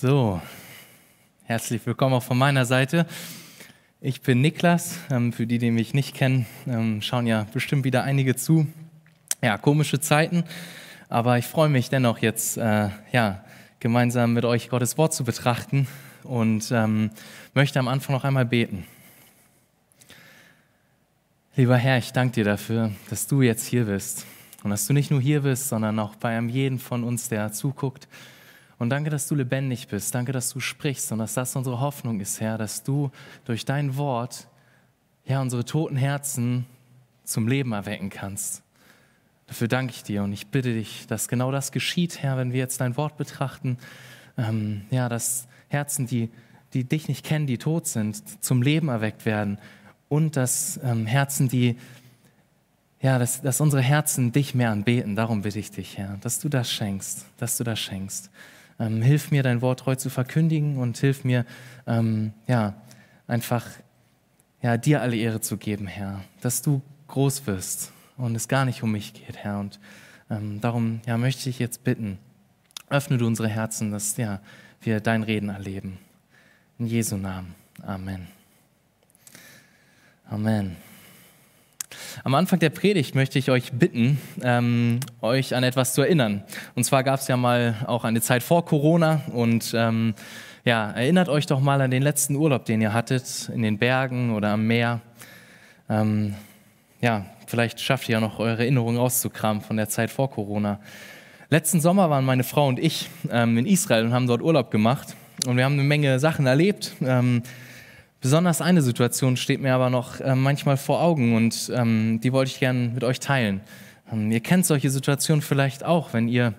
So, herzlich willkommen auch von meiner Seite. Ich bin Niklas. Ähm, für die, die mich nicht kennen, ähm, schauen ja bestimmt wieder einige zu. Ja, komische Zeiten, aber ich freue mich dennoch jetzt, äh, ja, gemeinsam mit euch Gottes Wort zu betrachten und ähm, möchte am Anfang noch einmal beten. Lieber Herr, ich danke dir dafür, dass du jetzt hier bist und dass du nicht nur hier bist, sondern auch bei einem jeden von uns, der zuguckt und danke, dass du lebendig bist. Danke, dass du sprichst und dass das unsere Hoffnung ist, Herr, dass du durch dein Wort, Herr, unsere toten Herzen zum Leben erwecken kannst. Dafür danke ich dir und ich bitte dich, dass genau das geschieht, Herr, wenn wir jetzt dein Wort betrachten. Ähm, ja, dass Herzen, die, die dich nicht kennen, die tot sind, zum Leben erweckt werden und dass ähm, Herzen, die, ja, dass, dass unsere Herzen dich mehr anbeten. Darum bitte ich dich, Herr, dass du das schenkst, dass du das schenkst. Ähm, hilf mir, dein Wort treu zu verkündigen und hilf mir, ähm, ja, einfach ja, dir alle Ehre zu geben, Herr, dass du groß wirst und es gar nicht um mich geht, Herr. Und ähm, darum ja, möchte ich jetzt bitten, öffne du unsere Herzen, dass ja, wir dein Reden erleben. In Jesu Namen. Amen. Amen. Am Anfang der Predigt möchte ich euch bitten, ähm, euch an etwas zu erinnern. Und zwar gab es ja mal auch eine Zeit vor Corona und ähm, ja, erinnert euch doch mal an den letzten Urlaub, den ihr hattet, in den Bergen oder am Meer. Ähm, ja, vielleicht schafft ihr ja noch eure Erinnerungen auszukramen von der Zeit vor Corona. Letzten Sommer waren meine Frau und ich ähm, in Israel und haben dort Urlaub gemacht. Und wir haben eine Menge Sachen erlebt. Besonders eine Situation steht mir aber noch äh, manchmal vor Augen und ähm, die wollte ich gerne mit euch teilen. Ähm, ihr kennt solche Situationen vielleicht auch, wenn ihr,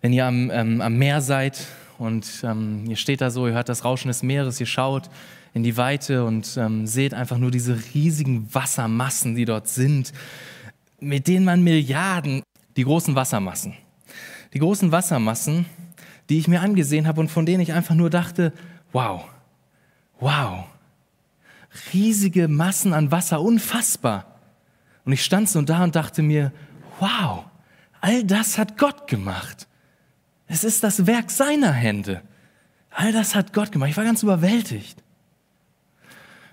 wenn ihr am, ähm, am Meer seid und ähm, ihr steht da so, ihr hört das Rauschen des Meeres, ihr schaut in die Weite und ähm, seht einfach nur diese riesigen Wassermassen, die dort sind, mit denen man Milliarden, die großen Wassermassen, die großen Wassermassen, die ich mir angesehen habe und von denen ich einfach nur dachte, wow, wow, riesige Massen an Wasser, unfassbar. Und ich stand so da und dachte mir, wow, all das hat Gott gemacht. Es ist das Werk seiner Hände. All das hat Gott gemacht. Ich war ganz überwältigt.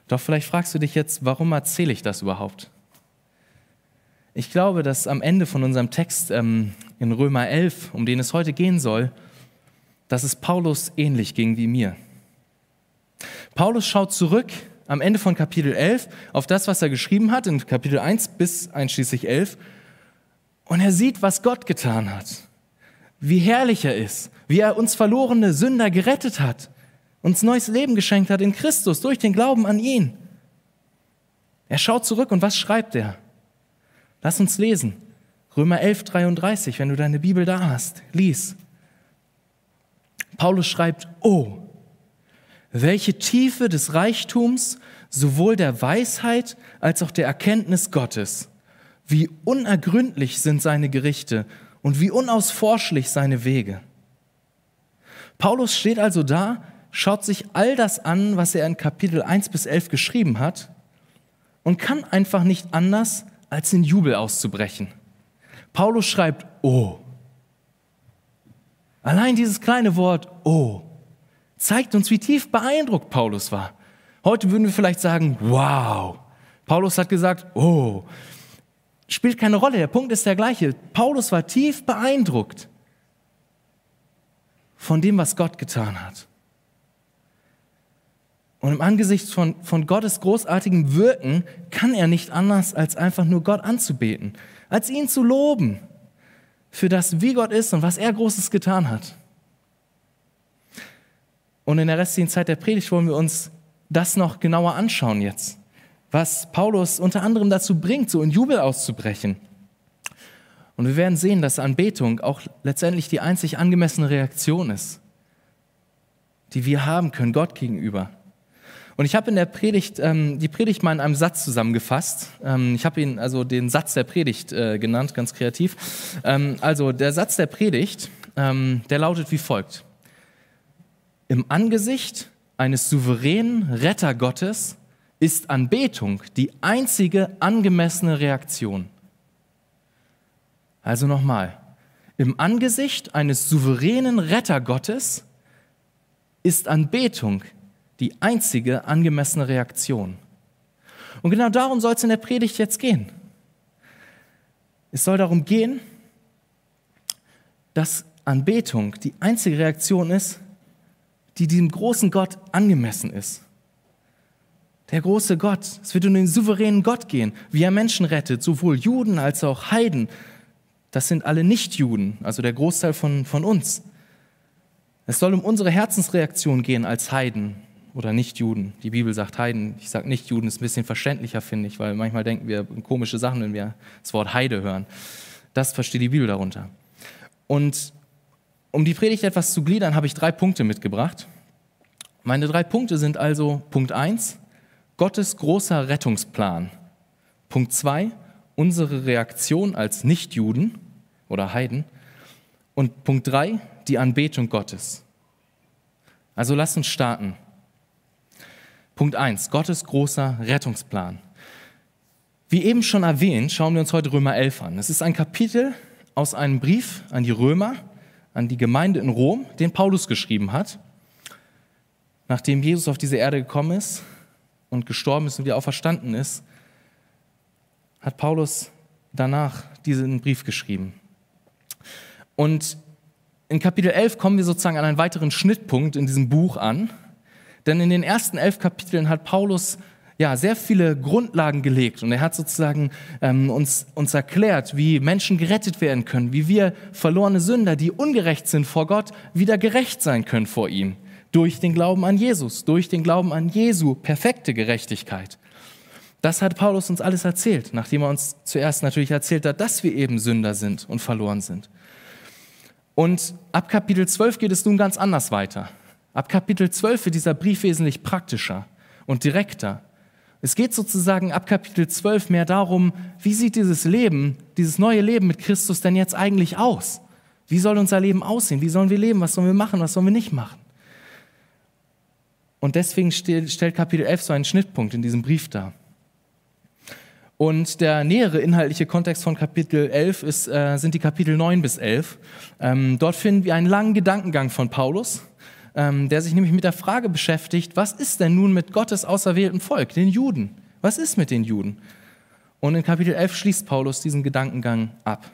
Doch vielleicht fragst du dich jetzt, warum erzähle ich das überhaupt? Ich glaube, dass am Ende von unserem Text ähm, in Römer 11, um den es heute gehen soll, dass es Paulus ähnlich ging wie mir. Paulus schaut zurück am Ende von Kapitel 11 auf das, was er geschrieben hat, in Kapitel 1 bis einschließlich 11. Und er sieht, was Gott getan hat. Wie herrlich er ist. Wie er uns verlorene Sünder gerettet hat. Uns neues Leben geschenkt hat in Christus durch den Glauben an ihn. Er schaut zurück und was schreibt er? Lass uns lesen. Römer 11, 33, wenn du deine Bibel da hast. Lies. Paulus schreibt, oh, welche Tiefe des Reichtums, sowohl der Weisheit als auch der Erkenntnis Gottes. Wie unergründlich sind seine Gerichte und wie unausforschlich seine Wege. Paulus steht also da, schaut sich all das an, was er in Kapitel 1 bis 11 geschrieben hat und kann einfach nicht anders, als in Jubel auszubrechen. Paulus schreibt, oh. Allein dieses kleine Wort, oh zeigt uns, wie tief beeindruckt Paulus war. Heute würden wir vielleicht sagen, wow. Paulus hat gesagt, oh. Spielt keine Rolle, der Punkt ist der gleiche. Paulus war tief beeindruckt von dem, was Gott getan hat. Und im Angesicht von, von Gottes großartigem Wirken kann er nicht anders, als einfach nur Gott anzubeten, als ihn zu loben für das, wie Gott ist und was er Großes getan hat. Und in der restlichen Zeit der Predigt wollen wir uns das noch genauer anschauen jetzt, was Paulus unter anderem dazu bringt, so in Jubel auszubrechen. Und wir werden sehen, dass Anbetung auch letztendlich die einzig angemessene Reaktion ist, die wir haben können Gott gegenüber. Und ich habe in der Predigt ähm, die Predigt mal in einem Satz zusammengefasst. Ähm, ich habe ihn also den Satz der Predigt äh, genannt, ganz kreativ. Ähm, also der Satz der Predigt, ähm, der lautet wie folgt. Im Angesicht eines souveränen Retter Gottes ist Anbetung die einzige angemessene Reaktion. Also nochmal, im Angesicht eines souveränen Retter Gottes ist Anbetung die einzige angemessene Reaktion. Und genau darum soll es in der Predigt jetzt gehen. Es soll darum gehen, dass Anbetung die einzige Reaktion ist, die diesem großen Gott angemessen ist. Der große Gott, es wird um den souveränen Gott gehen, wie er Menschen rettet, sowohl Juden als auch Heiden. Das sind alle Nichtjuden, also der Großteil von, von uns. Es soll um unsere Herzensreaktion gehen als Heiden oder Nichtjuden. Die Bibel sagt Heiden, ich sage Nichtjuden, ist ein bisschen verständlicher, finde ich, weil manchmal denken wir komische Sachen, wenn wir das Wort Heide hören. Das versteht die Bibel darunter. Und um die Predigt etwas zu gliedern, habe ich drei Punkte mitgebracht. Meine drei Punkte sind also Punkt 1, Gottes großer Rettungsplan. Punkt 2, unsere Reaktion als Nichtjuden oder Heiden. Und Punkt 3, die Anbetung Gottes. Also lasst uns starten. Punkt 1, Gottes großer Rettungsplan. Wie eben schon erwähnt, schauen wir uns heute Römer 11 an. Es ist ein Kapitel aus einem Brief an die Römer, an die Gemeinde in Rom, den Paulus geschrieben hat, nachdem Jesus auf diese Erde gekommen ist und gestorben ist und wieder auferstanden ist, hat Paulus danach diesen Brief geschrieben. Und in Kapitel 11 kommen wir sozusagen an einen weiteren Schnittpunkt in diesem Buch an, denn in den ersten elf Kapiteln hat Paulus ja, sehr viele Grundlagen gelegt und er hat sozusagen ähm, uns, uns erklärt, wie Menschen gerettet werden können, wie wir verlorene Sünder, die ungerecht sind vor Gott, wieder gerecht sein können vor ihm. Durch den Glauben an Jesus, durch den Glauben an Jesu perfekte Gerechtigkeit. Das hat Paulus uns alles erzählt, nachdem er uns zuerst natürlich erzählt hat, dass wir eben Sünder sind und verloren sind. Und ab Kapitel 12 geht es nun ganz anders weiter. Ab Kapitel 12 wird dieser Brief wesentlich praktischer und direkter. Es geht sozusagen ab Kapitel 12 mehr darum, wie sieht dieses Leben, dieses neue Leben mit Christus denn jetzt eigentlich aus? Wie soll unser Leben aussehen? Wie sollen wir leben? Was sollen wir machen? Was sollen wir nicht machen? Und deswegen stellt Kapitel 11 so einen Schnittpunkt in diesem Brief dar. Und der nähere inhaltliche Kontext von Kapitel 11 ist, äh, sind die Kapitel 9 bis 11. Ähm, dort finden wir einen langen Gedankengang von Paulus, der sich nämlich mit der Frage beschäftigt, was ist denn nun mit Gottes auserwählten Volk, den Juden? Was ist mit den Juden? Und in Kapitel 11 schließt Paulus diesen Gedankengang ab.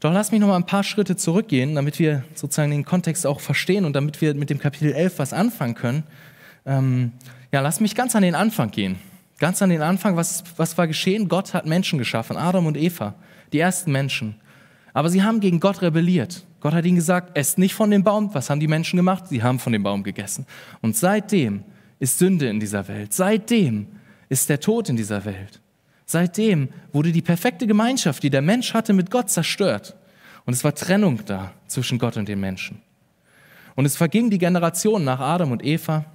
Doch lass mich noch mal ein paar Schritte zurückgehen, damit wir sozusagen den Kontext auch verstehen und damit wir mit dem Kapitel 11 was anfangen können. Ähm, ja, lass mich ganz an den Anfang gehen. Ganz an den Anfang, was, was war geschehen? Gott hat Menschen geschaffen, Adam und Eva, die ersten Menschen. Aber sie haben gegen Gott rebelliert. Gott hat ihnen gesagt, esst nicht von dem Baum. Was haben die Menschen gemacht? Sie haben von dem Baum gegessen. Und seitdem ist Sünde in dieser Welt. Seitdem ist der Tod in dieser Welt. Seitdem wurde die perfekte Gemeinschaft, die der Mensch hatte, mit Gott zerstört. Und es war Trennung da zwischen Gott und den Menschen. Und es verging die Generation nach Adam und Eva.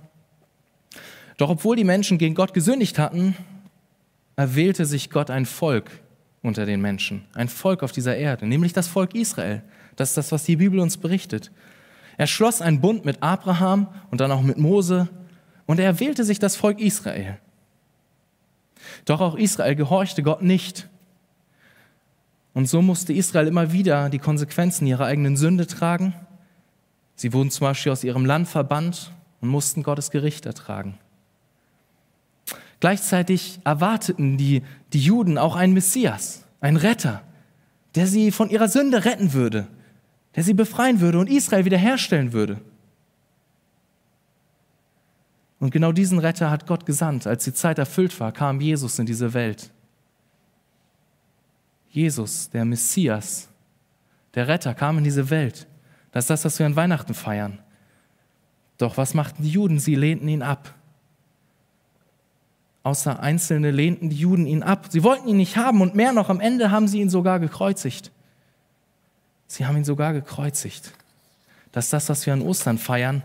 Doch obwohl die Menschen gegen Gott gesündigt hatten, erwählte sich Gott ein Volk unter den Menschen, ein Volk auf dieser Erde, nämlich das Volk Israel. Das ist das, was die Bibel uns berichtet. Er schloss einen Bund mit Abraham und dann auch mit Mose und er wählte sich das Volk Israel. Doch auch Israel gehorchte Gott nicht. Und so musste Israel immer wieder die Konsequenzen ihrer eigenen Sünde tragen. Sie wurden zum Beispiel aus ihrem Land verbannt und mussten Gottes Gericht ertragen. Gleichzeitig erwarteten die, die Juden auch einen Messias, einen Retter, der sie von ihrer Sünde retten würde, der sie befreien würde und Israel wiederherstellen würde. Und genau diesen Retter hat Gott gesandt. Als die Zeit erfüllt war, kam Jesus in diese Welt. Jesus, der Messias, der Retter, kam in diese Welt. Das ist das, was wir an Weihnachten feiern. Doch was machten die Juden? Sie lehnten ihn ab. Außer Einzelne lehnten die Juden ihn ab. Sie wollten ihn nicht haben und mehr noch, am Ende haben sie ihn sogar gekreuzigt. Sie haben ihn sogar gekreuzigt. Das ist das, was wir an Ostern feiern.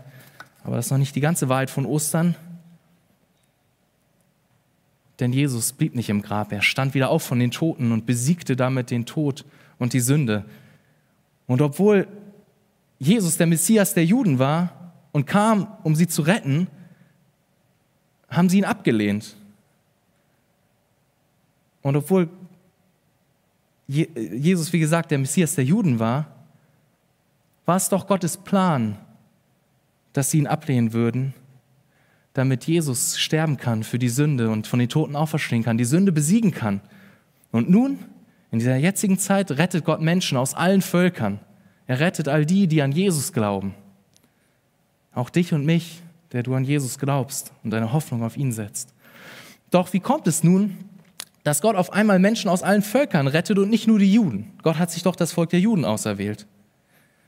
Aber das ist noch nicht die ganze Wahrheit von Ostern. Denn Jesus blieb nicht im Grab. Er stand wieder auf von den Toten und besiegte damit den Tod und die Sünde. Und obwohl Jesus der Messias der Juden war und kam, um sie zu retten, haben sie ihn abgelehnt. Und obwohl Jesus, wie gesagt, der Messias der Juden war, war es doch Gottes Plan, dass sie ihn ablehnen würden, damit Jesus sterben kann für die Sünde und von den Toten auferstehen kann, die Sünde besiegen kann. Und nun, in dieser jetzigen Zeit, rettet Gott Menschen aus allen Völkern. Er rettet all die, die an Jesus glauben. Auch dich und mich, der du an Jesus glaubst und deine Hoffnung auf ihn setzt. Doch wie kommt es nun, dass Gott auf einmal Menschen aus allen Völkern rettet und nicht nur die Juden? Gott hat sich doch das Volk der Juden auserwählt.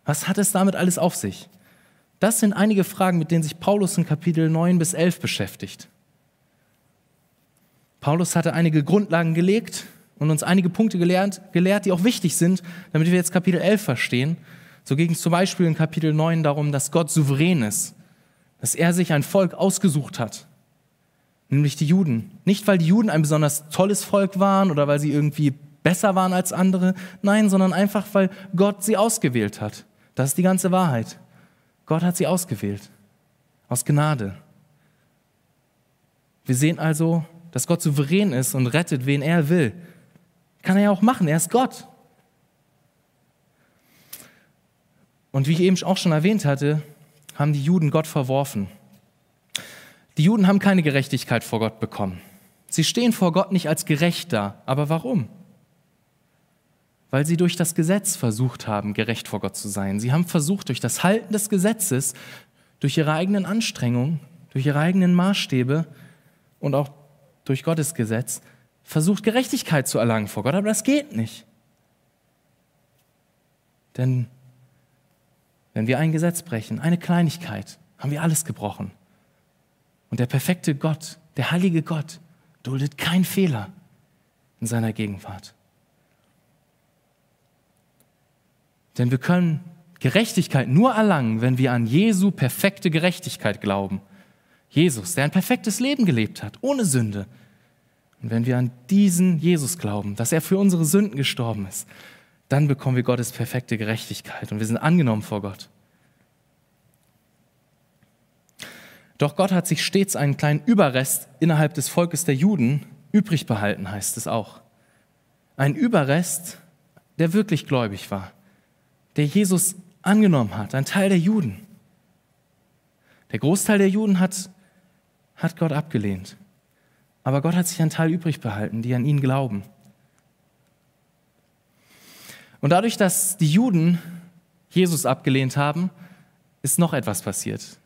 Was hat es damit alles auf sich? Das sind einige Fragen, mit denen sich Paulus in Kapitel 9 bis 11 beschäftigt. Paulus hatte einige Grundlagen gelegt und uns einige Punkte gelernt, gelehrt, die auch wichtig sind, damit wir jetzt Kapitel 11 verstehen. So ging es zum Beispiel in Kapitel 9 darum, dass Gott souverän ist, dass er sich ein Volk ausgesucht hat, nämlich die Juden. Nicht, weil die Juden ein besonders tolles Volk waren oder weil sie irgendwie besser waren als andere, nein, sondern einfach, weil Gott sie ausgewählt hat. Das ist die ganze Wahrheit. Gott hat sie ausgewählt. Aus Gnade. Wir sehen also, dass Gott souverän ist und rettet, wen er will. Kann er ja auch machen, er ist Gott. Und wie ich eben auch schon erwähnt hatte, haben die Juden Gott verworfen. Die Juden haben keine Gerechtigkeit vor Gott bekommen. Sie stehen vor Gott nicht als gerecht da. Aber warum? weil sie durch das Gesetz versucht haben, gerecht vor Gott zu sein. Sie haben versucht, durch das Halten des Gesetzes, durch ihre eigenen Anstrengungen, durch ihre eigenen Maßstäbe und auch durch Gottes Gesetz, versucht, Gerechtigkeit zu erlangen vor Gott. Aber das geht nicht. Denn wenn wir ein Gesetz brechen, eine Kleinigkeit, haben wir alles gebrochen. Und der perfekte Gott, der heilige Gott, duldet keinen Fehler in seiner Gegenwart. Denn wir können Gerechtigkeit nur erlangen, wenn wir an Jesu perfekte Gerechtigkeit glauben. Jesus, der ein perfektes Leben gelebt hat, ohne Sünde. Und wenn wir an diesen Jesus glauben, dass er für unsere Sünden gestorben ist, dann bekommen wir Gottes perfekte Gerechtigkeit und wir sind angenommen vor Gott. Doch Gott hat sich stets einen kleinen Überrest innerhalb des Volkes der Juden übrig behalten, heißt es auch. Ein Überrest, der wirklich gläubig war der Jesus angenommen hat, ein Teil der Juden. Der Großteil der Juden hat, hat Gott abgelehnt. Aber Gott hat sich einen Teil übrig behalten, die an ihn glauben. Und dadurch, dass die Juden Jesus abgelehnt haben, ist noch etwas passiert.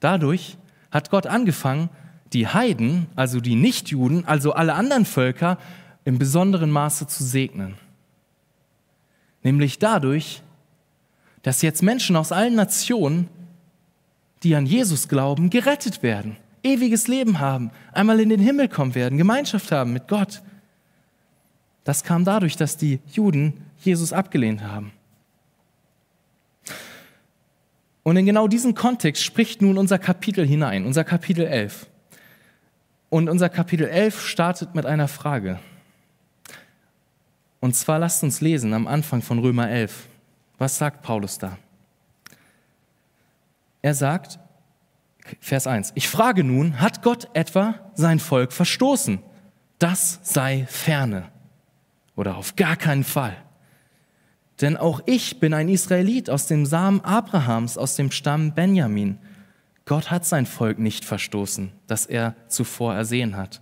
Dadurch hat Gott angefangen, die Heiden, also die Nichtjuden, also alle anderen Völker, im besonderen Maße zu segnen. Nämlich dadurch, dass jetzt Menschen aus allen Nationen, die an Jesus glauben, gerettet werden, ewiges Leben haben, einmal in den Himmel kommen werden, Gemeinschaft haben mit Gott. Das kam dadurch, dass die Juden Jesus abgelehnt haben. Und in genau diesen Kontext spricht nun unser Kapitel hinein, unser Kapitel 11. Und unser Kapitel 11 startet mit einer Frage. Und zwar lasst uns lesen am Anfang von Römer 11. Was sagt Paulus da? Er sagt, Vers 1, ich frage nun, hat Gott etwa sein Volk verstoßen? Das sei ferne oder auf gar keinen Fall. Denn auch ich bin ein Israelit aus dem Samen Abrahams, aus dem Stamm Benjamin. Gott hat sein Volk nicht verstoßen, das er zuvor ersehen hat.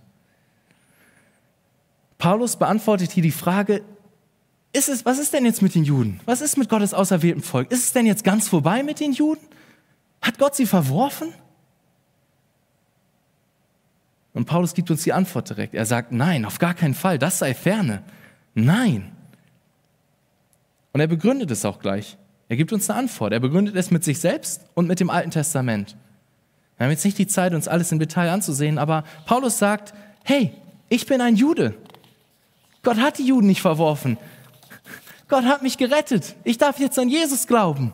Paulus beantwortet hier die Frage, ist es, was ist denn jetzt mit den Juden? Was ist mit Gottes auserwähltem Volk? Ist es denn jetzt ganz vorbei mit den Juden? Hat Gott sie verworfen? Und Paulus gibt uns die Antwort direkt. Er sagt, nein, auf gar keinen Fall, das sei ferne. Nein. Und er begründet es auch gleich. Er gibt uns eine Antwort. Er begründet es mit sich selbst und mit dem Alten Testament. Wir haben jetzt nicht die Zeit, uns alles im Detail anzusehen, aber Paulus sagt, hey, ich bin ein Jude. Gott hat die Juden nicht verworfen. Gott hat mich gerettet. Ich darf jetzt an Jesus glauben.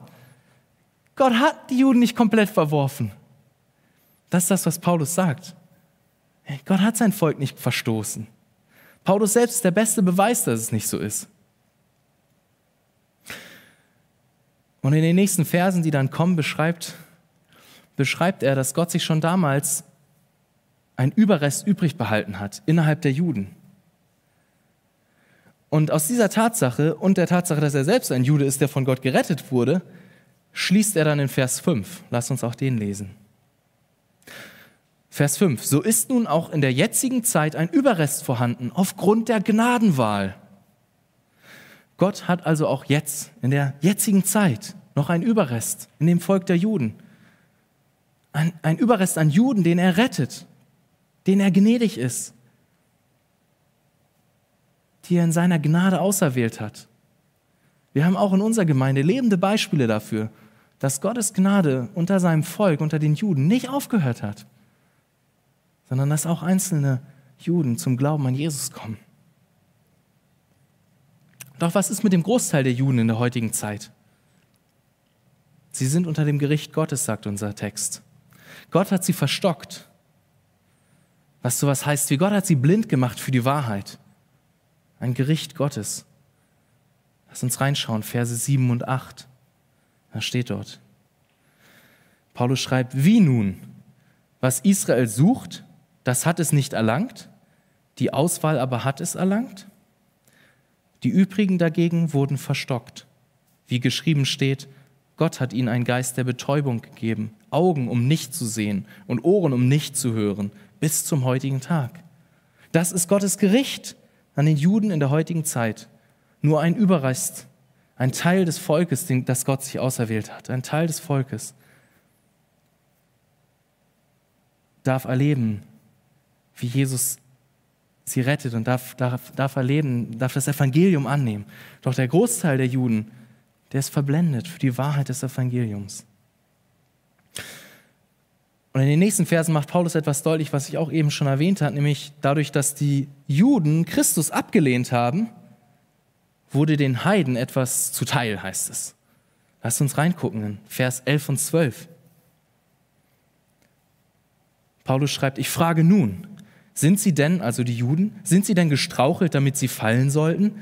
Gott hat die Juden nicht komplett verworfen. Das ist das, was Paulus sagt. Gott hat sein Volk nicht verstoßen. Paulus selbst ist der beste Beweis, dass es nicht so ist. Und in den nächsten Versen, die dann kommen, beschreibt, beschreibt er, dass Gott sich schon damals ein Überrest übrig behalten hat innerhalb der Juden. Und aus dieser Tatsache und der Tatsache, dass er selbst ein Jude ist, der von Gott gerettet wurde, schließt er dann in Vers 5. Lass uns auch den lesen. Vers 5. So ist nun auch in der jetzigen Zeit ein Überrest vorhanden aufgrund der Gnadenwahl. Gott hat also auch jetzt, in der jetzigen Zeit, noch einen Überrest in dem Volk der Juden. Ein, ein Überrest an Juden, den er rettet, den er gnädig ist, die er in seiner Gnade auserwählt hat. Wir haben auch in unserer Gemeinde lebende Beispiele dafür, dass Gottes Gnade unter seinem Volk, unter den Juden nicht aufgehört hat, sondern dass auch einzelne Juden zum Glauben an Jesus kommen. Doch was ist mit dem Großteil der Juden in der heutigen Zeit? Sie sind unter dem Gericht Gottes, sagt unser Text. Gott hat sie verstockt. Was sowas heißt wie Gott hat sie blind gemacht für die Wahrheit. Ein Gericht Gottes. Lass uns reinschauen, Verse 7 und 8. Da steht dort. Paulus schreibt, wie nun? Was Israel sucht, das hat es nicht erlangt, die Auswahl aber hat es erlangt. Die übrigen dagegen wurden verstockt. Wie geschrieben steht, Gott hat ihnen einen Geist der Betäubung gegeben, Augen, um nicht zu sehen und Ohren, um nicht zu hören, bis zum heutigen Tag. Das ist Gottes Gericht an den Juden in der heutigen Zeit. Nur ein Überrest, ein Teil des Volkes, das Gott sich auserwählt hat, ein Teil des Volkes darf erleben, wie Jesus sie rettet und darf, darf, darf erleben, darf das Evangelium annehmen. Doch der Großteil der Juden, der ist verblendet für die Wahrheit des Evangeliums. Und in den nächsten Versen macht Paulus etwas deutlich, was ich auch eben schon erwähnt habe, nämlich dadurch, dass die Juden Christus abgelehnt haben, wurde den Heiden etwas zuteil, heißt es. Lasst uns reingucken in Vers 11 und 12. Paulus schreibt, ich frage nun, sind sie denn, also die Juden, sind sie denn gestrauchelt, damit sie fallen sollten?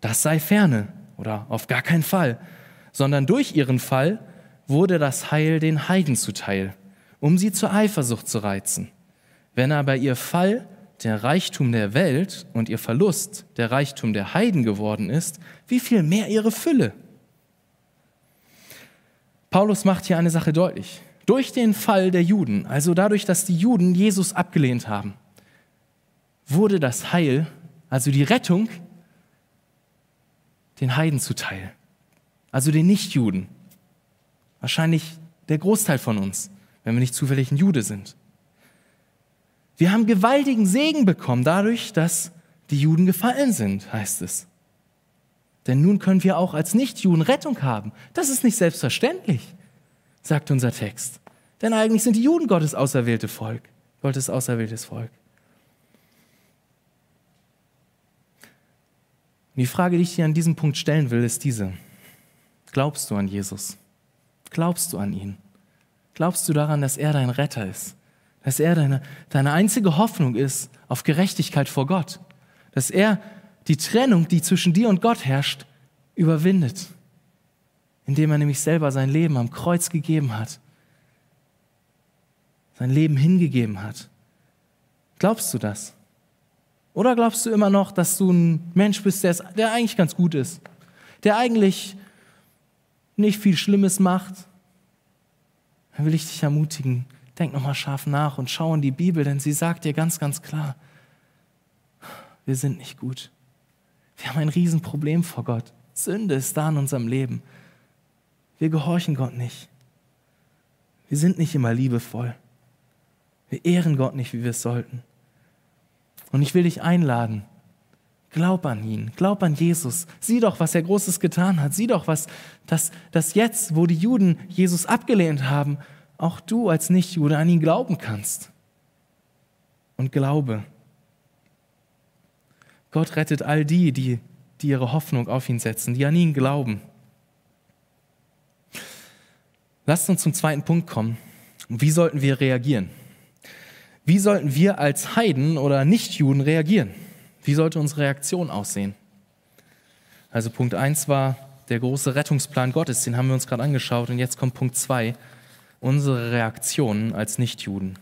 Das sei ferne oder auf gar keinen Fall, sondern durch ihren Fall wurde das Heil den Heiden zuteil, um sie zur Eifersucht zu reizen. Wenn aber ihr Fall der Reichtum der Welt und ihr Verlust der Reichtum der Heiden geworden ist, wie viel mehr ihre Fülle. Paulus macht hier eine Sache deutlich. Durch den Fall der Juden, also dadurch, dass die Juden Jesus abgelehnt haben, wurde das Heil, also die Rettung, den Heiden zuteil, also den Nichtjuden. Wahrscheinlich der Großteil von uns, wenn wir nicht zufällig ein Jude sind. Wir haben gewaltigen Segen bekommen dadurch, dass die Juden gefallen sind, heißt es. Denn nun können wir auch als Nichtjuden Rettung haben. Das ist nicht selbstverständlich, sagt unser Text. Denn eigentlich sind die Juden Gottes auserwählte Volk, Gottes auserwähltes Volk. Und die Frage, die ich dir an diesem Punkt stellen will, ist diese. Glaubst du an Jesus? Glaubst du an ihn? Glaubst du daran, dass er dein Retter ist? Dass er deine, deine einzige Hoffnung ist auf Gerechtigkeit vor Gott. Dass er die Trennung, die zwischen dir und Gott herrscht, überwindet. Indem er nämlich selber sein Leben am Kreuz gegeben hat. Sein Leben hingegeben hat. Glaubst du das? Oder glaubst du immer noch, dass du ein Mensch bist, der, der eigentlich ganz gut ist? Der eigentlich nicht viel Schlimmes macht? Dann will ich dich ermutigen, denk nochmal scharf nach und schau in die Bibel, denn sie sagt dir ganz, ganz klar, wir sind nicht gut. Wir haben ein Riesenproblem vor Gott. Sünde ist da in unserem Leben. Wir gehorchen Gott nicht. Wir sind nicht immer liebevoll. Wir ehren Gott nicht, wie wir es sollten. Und ich will dich einladen. Glaub an ihn, glaub an Jesus. Sieh doch, was er Großes getan hat. Sieh doch, was das, das jetzt, wo die Juden Jesus abgelehnt haben, auch du als Nichtjude an ihn glauben kannst. Und glaube. Gott rettet all die, die, die ihre Hoffnung auf ihn setzen, die an ihn glauben. Lasst uns zum zweiten Punkt kommen. Wie sollten wir reagieren? Wie sollten wir als Heiden oder Nichtjuden reagieren? Wie sollte unsere Reaktion aussehen? Also Punkt 1 war der große Rettungsplan Gottes, den haben wir uns gerade angeschaut. Und jetzt kommt Punkt 2 unsere Reaktionen als Nichtjuden.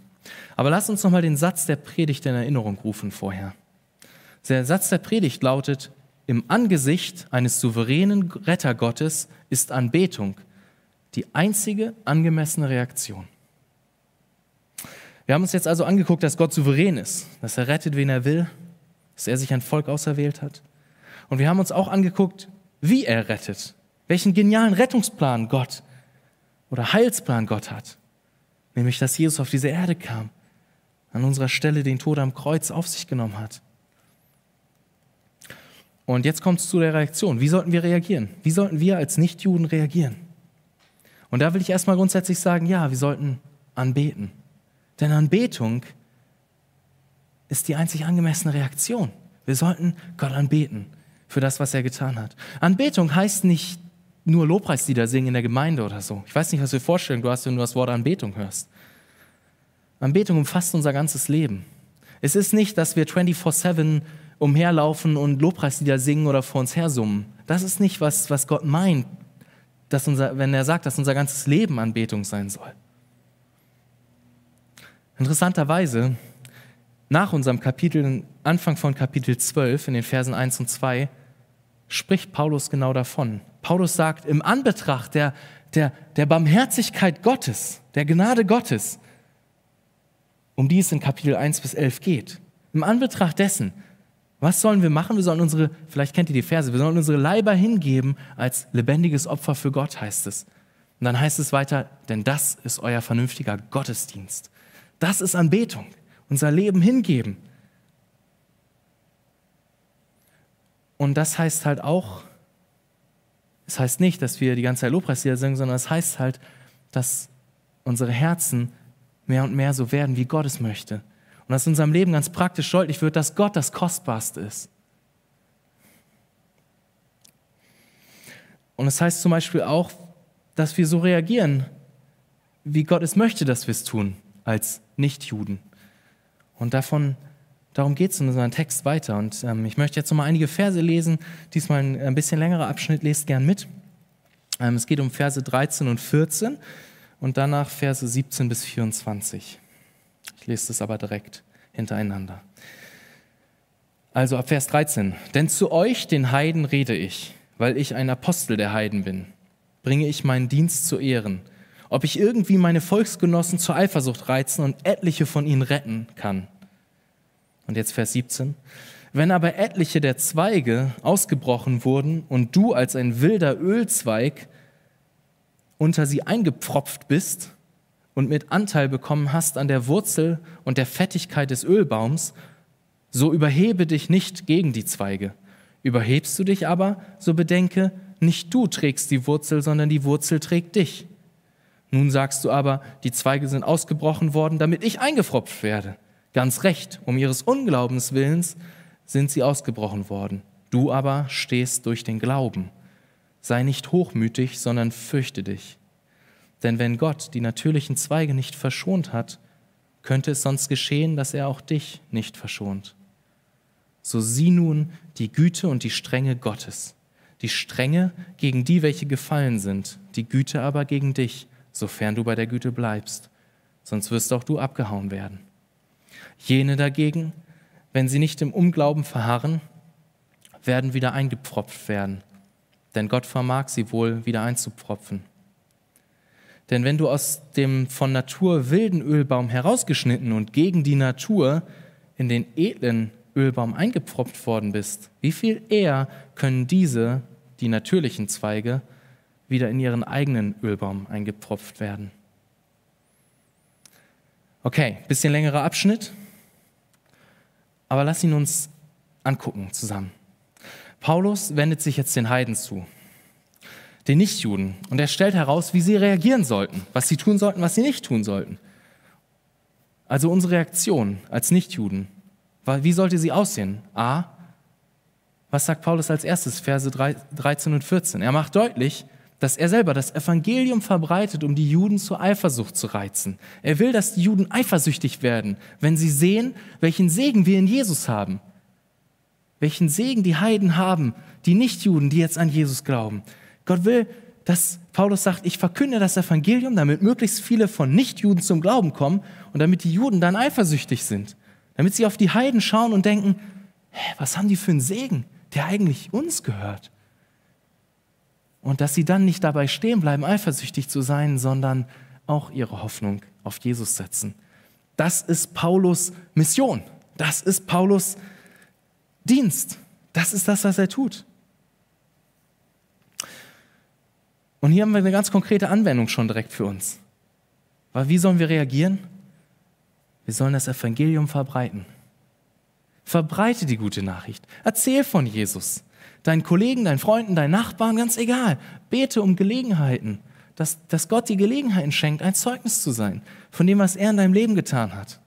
Aber lass uns nochmal den Satz der Predigt in Erinnerung rufen vorher. Der Satz der Predigt lautet, im Angesicht eines souveränen Rettergottes ist Anbetung, die einzige angemessene Reaktion. Wir haben uns jetzt also angeguckt, dass Gott souverän ist, dass er rettet, wen er will, dass er sich ein Volk auserwählt hat. Und wir haben uns auch angeguckt, wie er rettet, welchen genialen Rettungsplan Gott oder Heilsplan Gott hat. Nämlich, dass Jesus auf diese Erde kam, an unserer Stelle den Tod am Kreuz auf sich genommen hat. Und jetzt kommt es zu der Reaktion. Wie sollten wir reagieren? Wie sollten wir als Nichtjuden reagieren? Und da will ich erstmal grundsätzlich sagen, ja, wir sollten anbeten. Denn Anbetung ist die einzig angemessene Reaktion. Wir sollten Gott anbeten für das, was er getan hat. Anbetung heißt nicht nur Lobpreislieder singen in der Gemeinde oder so. Ich weiß nicht, was dir vorstellen du hast, wenn du das Wort Anbetung hörst. Anbetung umfasst unser ganzes Leben. Es ist nicht, dass wir 24-7 umherlaufen und Lobpreislieder singen oder vor uns her summen. Das ist nicht, was, was Gott meint, dass unser, wenn er sagt, dass unser ganzes Leben Anbetung sein soll. Interessanterweise, nach unserem Kapitel, Anfang von Kapitel 12, in den Versen 1 und 2, spricht Paulus genau davon. Paulus sagt, im Anbetracht der, der, der Barmherzigkeit Gottes, der Gnade Gottes, um die es in Kapitel 1 bis 11 geht, im Anbetracht dessen, was sollen wir machen? Wir sollen unsere, vielleicht kennt ihr die Verse, wir sollen unsere Leiber hingeben als lebendiges Opfer für Gott, heißt es. Und dann heißt es weiter, denn das ist euer vernünftiger Gottesdienst. Das ist Anbetung, unser Leben hingeben. Und das heißt halt auch, es heißt nicht, dass wir die ganze Zeit Lobpreislieder singen, sondern es heißt halt, dass unsere Herzen mehr und mehr so werden, wie Gott es möchte. Und dass in unserem Leben ganz praktisch deutlich wird, dass Gott das Kostbarste ist. Und es heißt zum Beispiel auch, dass wir so reagieren, wie Gott es möchte, dass wir es tun als Nichtjuden. Und davon, darum geht es in unserem Text weiter. Und ähm, ich möchte jetzt noch mal einige Verse lesen. Diesmal ein, ein bisschen längerer Abschnitt, lest gern mit. Ähm, es geht um Verse 13 und 14 und danach Verse 17 bis 24. Ich lese das aber direkt hintereinander. Also ab Vers 13. Denn zu euch, den Heiden, rede ich, weil ich ein Apostel der Heiden bin. Bringe ich meinen Dienst zu Ehren ob ich irgendwie meine Volksgenossen zur Eifersucht reizen und etliche von ihnen retten kann. Und jetzt Vers 17. Wenn aber etliche der Zweige ausgebrochen wurden und du als ein wilder Ölzweig unter sie eingepfropft bist und mit Anteil bekommen hast an der Wurzel und der Fettigkeit des Ölbaums, so überhebe dich nicht gegen die Zweige. Überhebst du dich aber, so bedenke, nicht du trägst die Wurzel, sondern die Wurzel trägt dich. Nun sagst du aber, die Zweige sind ausgebrochen worden, damit ich eingefropft werde. Ganz recht, um ihres Unglaubens willens sind sie ausgebrochen worden. Du aber stehst durch den Glauben. Sei nicht hochmütig, sondern fürchte dich. Denn wenn Gott die natürlichen Zweige nicht verschont hat, könnte es sonst geschehen, dass er auch dich nicht verschont. So sieh nun die Güte und die Strenge Gottes. Die Strenge gegen die, welche gefallen sind, die Güte aber gegen dich, sofern du bei der Güte bleibst, sonst wirst auch du abgehauen werden. Jene dagegen, wenn sie nicht im Unglauben verharren, werden wieder eingepfropft werden, denn Gott vermag sie wohl wieder einzupfropfen. Denn wenn du aus dem von Natur wilden Ölbaum herausgeschnitten und gegen die Natur in den edlen Ölbaum eingepfropft worden bist, wie viel eher können diese, die natürlichen Zweige, wieder in ihren eigenen Ölbaum eingepropft werden. Okay, bisschen längerer Abschnitt, aber lass ihn uns angucken zusammen. Paulus wendet sich jetzt den Heiden zu, den Nichtjuden, und er stellt heraus, wie sie reagieren sollten, was sie tun sollten, was sie nicht tun sollten. Also unsere Reaktion als Nichtjuden, wie sollte sie aussehen? A, was sagt Paulus als erstes, Verse 13 und 14? Er macht deutlich, dass er selber das Evangelium verbreitet, um die Juden zur Eifersucht zu reizen. Er will, dass die Juden eifersüchtig werden, wenn sie sehen, welchen Segen wir in Jesus haben. Welchen Segen die Heiden haben, die Nichtjuden, die jetzt an Jesus glauben. Gott will, dass Paulus sagt, ich verkünde das Evangelium, damit möglichst viele von Nichtjuden zum Glauben kommen und damit die Juden dann eifersüchtig sind. Damit sie auf die Heiden schauen und denken, hä, was haben die für einen Segen, der eigentlich uns gehört? Und dass sie dann nicht dabei stehen bleiben, eifersüchtig zu sein, sondern auch ihre Hoffnung auf Jesus setzen. Das ist Paulus Mission. Das ist Paulus Dienst. Das ist das, was er tut. Und hier haben wir eine ganz konkrete Anwendung schon direkt für uns. Weil wie sollen wir reagieren? Wir sollen das Evangelium verbreiten. Verbreite die gute Nachricht. Erzähl von Jesus. Deinen Kollegen, deinen Freunden, deinen Nachbarn, ganz egal. Bete um Gelegenheiten, dass, dass Gott die Gelegenheiten schenkt, ein Zeugnis zu sein von dem, was er in deinem Leben getan hat.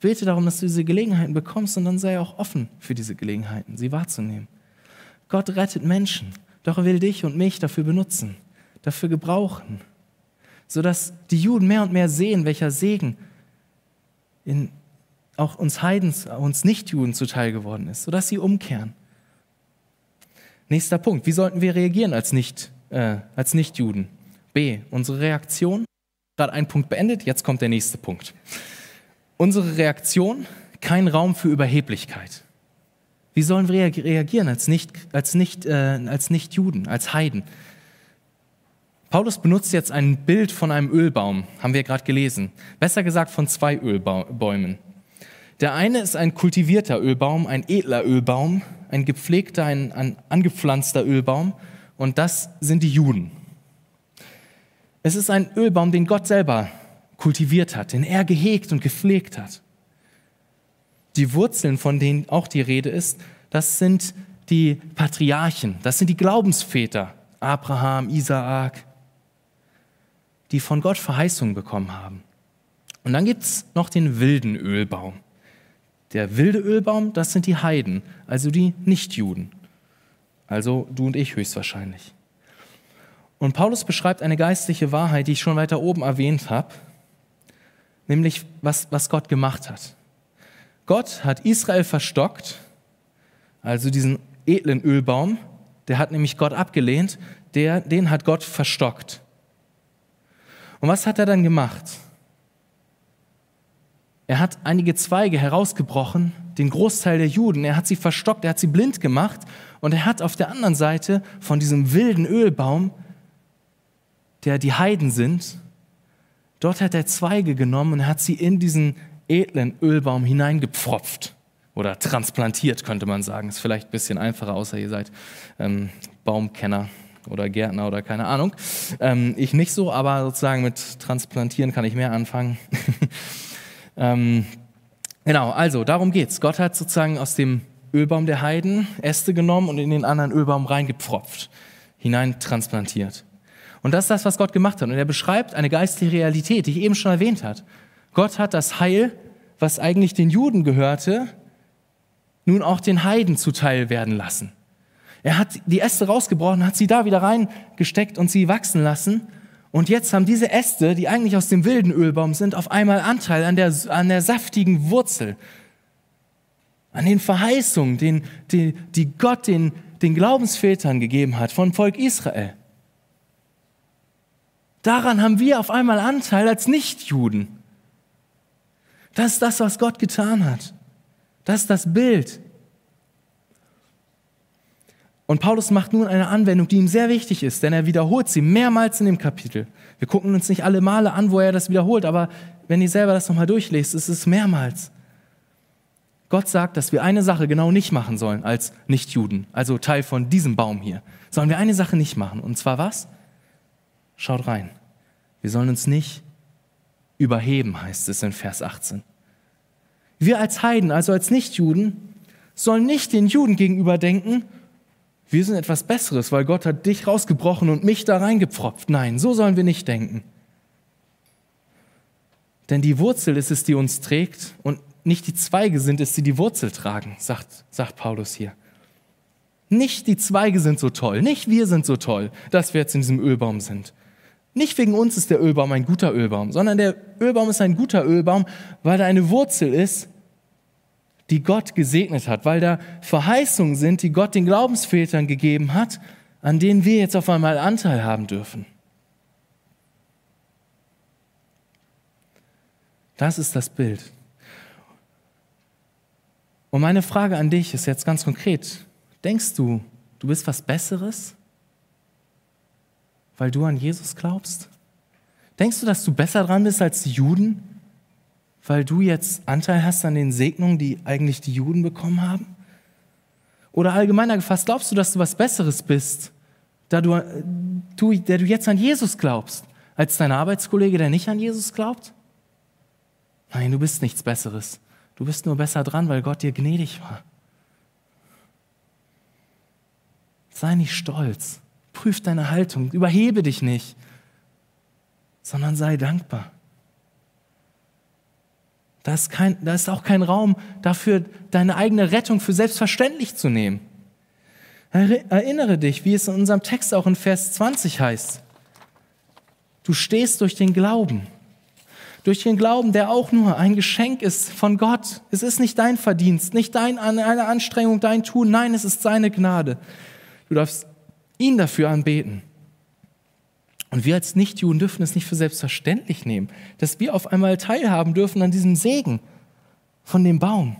Bete darum, dass du diese Gelegenheiten bekommst und dann sei auch offen für diese Gelegenheiten, sie wahrzunehmen. Gott rettet Menschen, doch er will dich und mich dafür benutzen, dafür gebrauchen, sodass die Juden mehr und mehr sehen, welcher Segen in auch uns Heidens, uns Nichtjuden zuteil geworden ist, sodass sie umkehren. Nächster Punkt. Wie sollten wir reagieren als, Nicht, äh, als Nichtjuden? B. Unsere Reaktion. Gerade ein Punkt beendet, jetzt kommt der nächste Punkt. Unsere Reaktion, kein Raum für Überheblichkeit. Wie sollen wir reagieren als nicht, als nicht, äh, als nicht als Heiden? Paulus benutzt jetzt ein Bild von einem Ölbaum, haben wir gerade gelesen. Besser gesagt von zwei Ölbäumen. Der eine ist ein kultivierter Ölbaum, ein edler Ölbaum, ein gepflegter, ein, ein angepflanzter Ölbaum. Und das sind die Juden. Es ist ein Ölbaum, den Gott selber kultiviert hat, den er gehegt und gepflegt hat. Die Wurzeln, von denen auch die Rede ist, das sind die Patriarchen, das sind die Glaubensväter, Abraham, Isaak, die von Gott Verheißungen bekommen haben. Und dann gibt es noch den wilden Ölbaum. Der wilde Ölbaum, das sind die Heiden, also die Nichtjuden. Also du und ich höchstwahrscheinlich. Und Paulus beschreibt eine geistliche Wahrheit, die ich schon weiter oben erwähnt habe, nämlich was, was Gott gemacht hat. Gott hat Israel verstockt, also diesen edlen Ölbaum, der hat nämlich Gott abgelehnt, der, den hat Gott verstockt. Und was hat er dann gemacht? Er hat einige Zweige herausgebrochen, den Großteil der Juden. Er hat sie verstockt, er hat sie blind gemacht und er hat auf der anderen Seite von diesem wilden Ölbaum, der die Heiden sind, dort hat er Zweige genommen und hat sie in diesen edlen Ölbaum hineingepfropft oder transplantiert, könnte man sagen. Ist vielleicht ein bisschen einfacher, außer ihr seid ähm, Baumkenner oder Gärtner oder keine Ahnung. Ähm, ich nicht so, aber sozusagen mit Transplantieren kann ich mehr anfangen. Ähm, genau, also darum geht's. Gott hat sozusagen aus dem Ölbaum der Heiden Äste genommen und in den anderen Ölbaum reingepfropft, hineintransplantiert. Und das ist das, was Gott gemacht hat. Und er beschreibt eine geistliche Realität, die ich eben schon erwähnt habe. Gott hat das Heil, was eigentlich den Juden gehörte, nun auch den Heiden zuteil werden lassen. Er hat die Äste rausgebrochen, hat sie da wieder reingesteckt und sie wachsen lassen. Und jetzt haben diese Äste, die eigentlich aus dem wilden Ölbaum sind, auf einmal Anteil an der, an der saftigen Wurzel, an den Verheißungen, den, die, die Gott den, den Glaubensvätern gegeben hat von Volk Israel. Daran haben wir auf einmal Anteil als Nichtjuden. Das ist das, was Gott getan hat. Das ist das Bild. Und Paulus macht nun eine Anwendung, die ihm sehr wichtig ist, denn er wiederholt sie mehrmals in dem Kapitel. Wir gucken uns nicht alle Male an, wo er das wiederholt, aber wenn ihr selber das nochmal durchlest, ist es mehrmals. Gott sagt, dass wir eine Sache genau nicht machen sollen als Nichtjuden, also Teil von diesem Baum hier. Sollen wir eine Sache nicht machen. Und zwar was? Schaut rein. Wir sollen uns nicht überheben, heißt es in Vers 18. Wir als Heiden, also als Nichtjuden, sollen nicht den Juden gegenüber denken, wir sind etwas Besseres, weil Gott hat dich rausgebrochen und mich da reingepfropft. Nein, so sollen wir nicht denken. Denn die Wurzel ist es, die uns trägt und nicht die Zweige sind es, die die Wurzel tragen, sagt, sagt Paulus hier. Nicht die Zweige sind so toll, nicht wir sind so toll, dass wir jetzt in diesem Ölbaum sind. Nicht wegen uns ist der Ölbaum ein guter Ölbaum, sondern der Ölbaum ist ein guter Ölbaum, weil da eine Wurzel ist, die Gott gesegnet hat, weil da Verheißungen sind, die Gott den Glaubensvätern gegeben hat, an denen wir jetzt auf einmal Anteil haben dürfen. Das ist das Bild. Und meine Frage an dich ist jetzt ganz konkret. Denkst du, du bist was Besseres? weil du an Jesus glaubst? Denkst du, dass du besser dran bist als die Juden, weil du jetzt Anteil hast an den Segnungen, die eigentlich die Juden bekommen haben? Oder allgemeiner gefasst, glaubst du, dass du was Besseres bist, da du, du, der du jetzt an Jesus glaubst, als dein Arbeitskollege, der nicht an Jesus glaubt? Nein, du bist nichts Besseres. Du bist nur besser dran, weil Gott dir gnädig war. Sei nicht stolz. Prüf deine Haltung. Überhebe dich nicht, sondern sei dankbar. Da ist, kein, da ist auch kein Raum dafür, deine eigene Rettung für selbstverständlich zu nehmen. Erinnere dich, wie es in unserem Text auch in Vers 20 heißt. Du stehst durch den Glauben. Durch den Glauben, der auch nur ein Geschenk ist von Gott. Es ist nicht dein Verdienst, nicht dein, eine Anstrengung, dein Tun. Nein, es ist seine Gnade. Du darfst ihn dafür anbeten. Und wir als Nichtjuden dürfen es nicht für selbstverständlich nehmen, dass wir auf einmal teilhaben dürfen an diesem Segen von dem Baum.